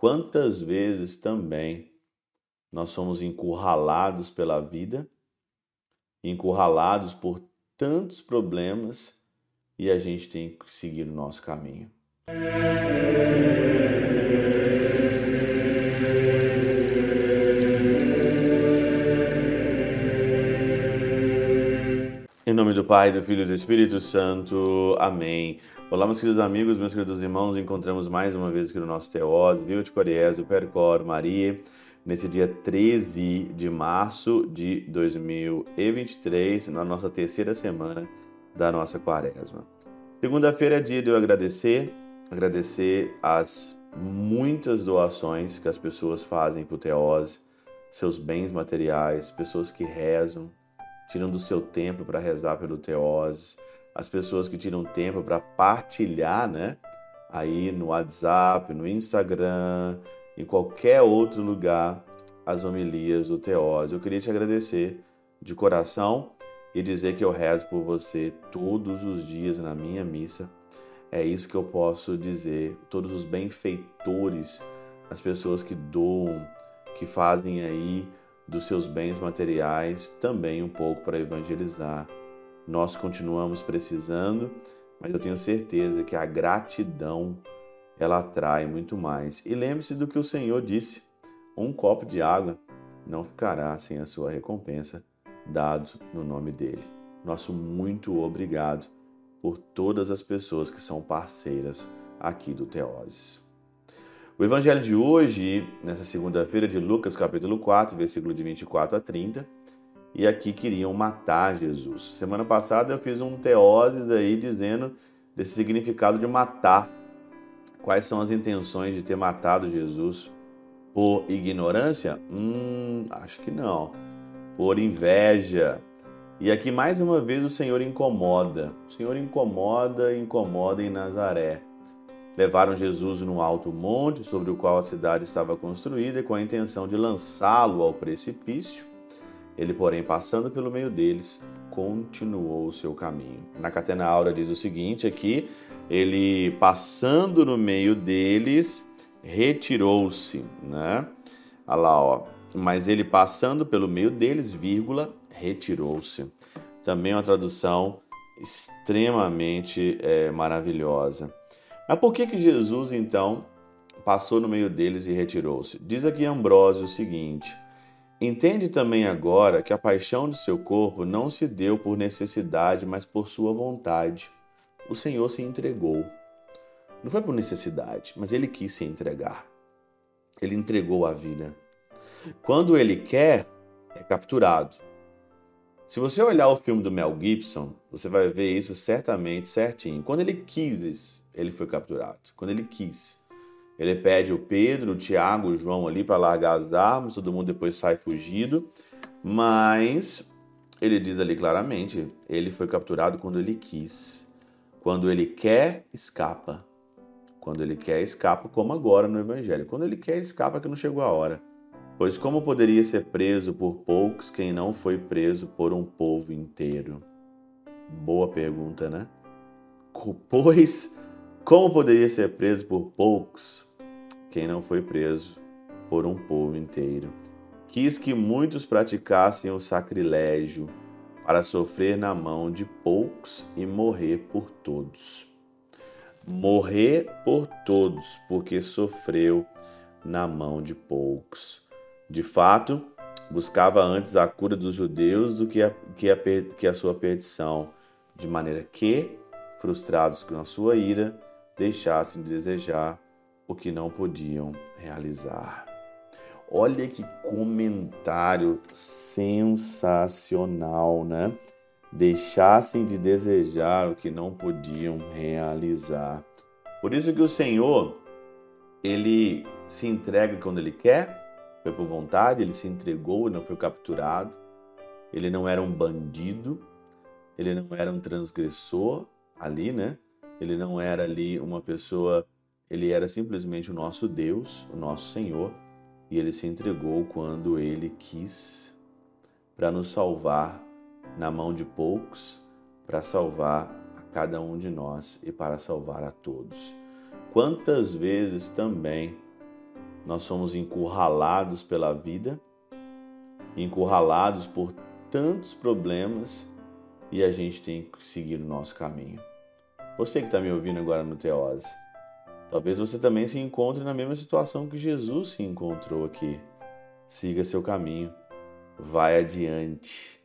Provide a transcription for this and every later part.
Quantas vezes também nós somos encurralados pela vida, encurralados por tantos problemas e a gente tem que seguir o nosso caminho. Em nome do Pai, do Filho e do Espírito Santo. Amém. Olá, meus queridos amigos, meus queridos irmãos. Encontramos mais uma vez aqui no nosso Teose, Viva de Coriésio, Percor, Maria, nesse dia 13 de março de 2023, na nossa terceira semana da nossa quaresma. Segunda-feira é dia de eu agradecer, agradecer as muitas doações que as pessoas fazem para o Teose, seus bens materiais, pessoas que rezam, tiram do seu tempo para rezar pelo Teoses, as pessoas que tiram tempo para partilhar, né? Aí no WhatsApp, no Instagram, em qualquer outro lugar, as homilias do Teose. Eu queria te agradecer de coração e dizer que eu rezo por você todos os dias na minha missa. É isso que eu posso dizer. Todos os benfeitores, as pessoas que doam, que fazem aí dos seus bens materiais também um pouco para evangelizar. Nós continuamos precisando, mas eu tenho certeza que a gratidão ela atrai muito mais. E lembre-se do que o Senhor disse: um copo de água não ficará sem a sua recompensa dado no nome dele. Nosso muito obrigado por todas as pessoas que são parceiras aqui do Teoses. O evangelho de hoje, nessa segunda-feira de Lucas, capítulo 4, versículo de 24 a 30, e aqui queriam matar Jesus. Semana passada eu fiz um teoses aí dizendo desse significado de matar. Quais são as intenções de ter matado Jesus? Por ignorância? Hum, acho que não. Por inveja. E aqui mais uma vez o Senhor incomoda. O Senhor incomoda, incomoda em Nazaré. Levaram Jesus no alto monte sobre o qual a cidade estava construída, com a intenção de lançá-lo ao precipício. Ele, porém, passando pelo meio deles, continuou o seu caminho. Na Catena Aura diz o seguinte aqui, ele passando no meio deles, retirou-se, né? Olha lá, ó. Mas ele passando pelo meio deles, vírgula, retirou-se. Também uma tradução extremamente é, maravilhosa. Mas por que, que Jesus então passou no meio deles e retirou-se? Diz aqui Ambrósio o seguinte: Entende também agora que a paixão de seu corpo não se deu por necessidade, mas por sua vontade. O Senhor se entregou. Não foi por necessidade, mas ele quis se entregar. Ele entregou a vida. Quando ele quer, é capturado. Se você olhar o filme do Mel Gibson, você vai ver isso certamente certinho. Quando ele quis, ele foi capturado. Quando ele quis. Ele pede o Pedro, o Tiago, o João ali para largar as armas, todo mundo depois sai fugido. Mas ele diz ali claramente: ele foi capturado quando ele quis. Quando ele quer, escapa. Quando ele quer, escapa, como agora no Evangelho. Quando ele quer, escapa, que não chegou a hora. Pois como poderia ser preso por poucos quem não foi preso por um povo inteiro? Boa pergunta, né? Pois como poderia ser preso por poucos quem não foi preso por um povo inteiro? Quis que muitos praticassem o sacrilégio para sofrer na mão de poucos e morrer por todos. Morrer por todos, porque sofreu na mão de poucos. De fato, buscava antes a cura dos judeus do que a, que a, que a sua perdição, de maneira que, frustrados com a sua ira, deixassem de desejar o que não podiam realizar. Olha que comentário sensacional, né? Deixassem de desejar o que não podiam realizar. Por isso que o Senhor, ele se entrega quando ele quer, foi por vontade, ele se entregou e não foi capturado. Ele não era um bandido, ele não era um transgressor ali, né? Ele não era ali uma pessoa, ele era simplesmente o nosso Deus, o nosso Senhor, e ele se entregou quando ele quis para nos salvar na mão de poucos, para salvar a cada um de nós e para salvar a todos. Quantas vezes também nós somos encurralados pela vida, encurralados por tantos problemas e a gente tem que seguir o nosso caminho. Você que está me ouvindo agora no Teose, talvez você também se encontre na mesma situação que Jesus se encontrou aqui. Siga seu caminho, vai adiante,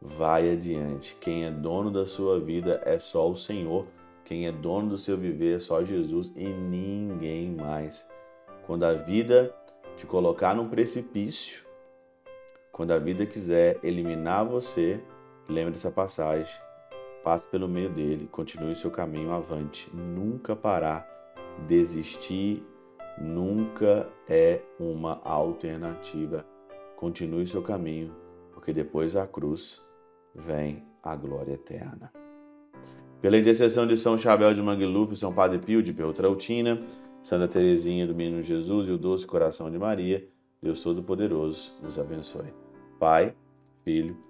vai adiante. Quem é dono da sua vida é só o Senhor. Quem é dono do seu viver é só Jesus e ninguém mais. Quando a vida te colocar num precipício, quando a vida quiser eliminar você, lembre dessa passagem. Passe pelo meio dele, continue seu caminho avante. Nunca parar, desistir nunca é uma alternativa. Continue seu caminho, porque depois da cruz vem a glória eterna. Pela intercessão de São Chabel de Mangluf, São Padre Pio de Peltrautina, Santa Teresinha do Menino Jesus e o Doce Coração de Maria, Deus Todo-Poderoso nos abençoe. Pai, Filho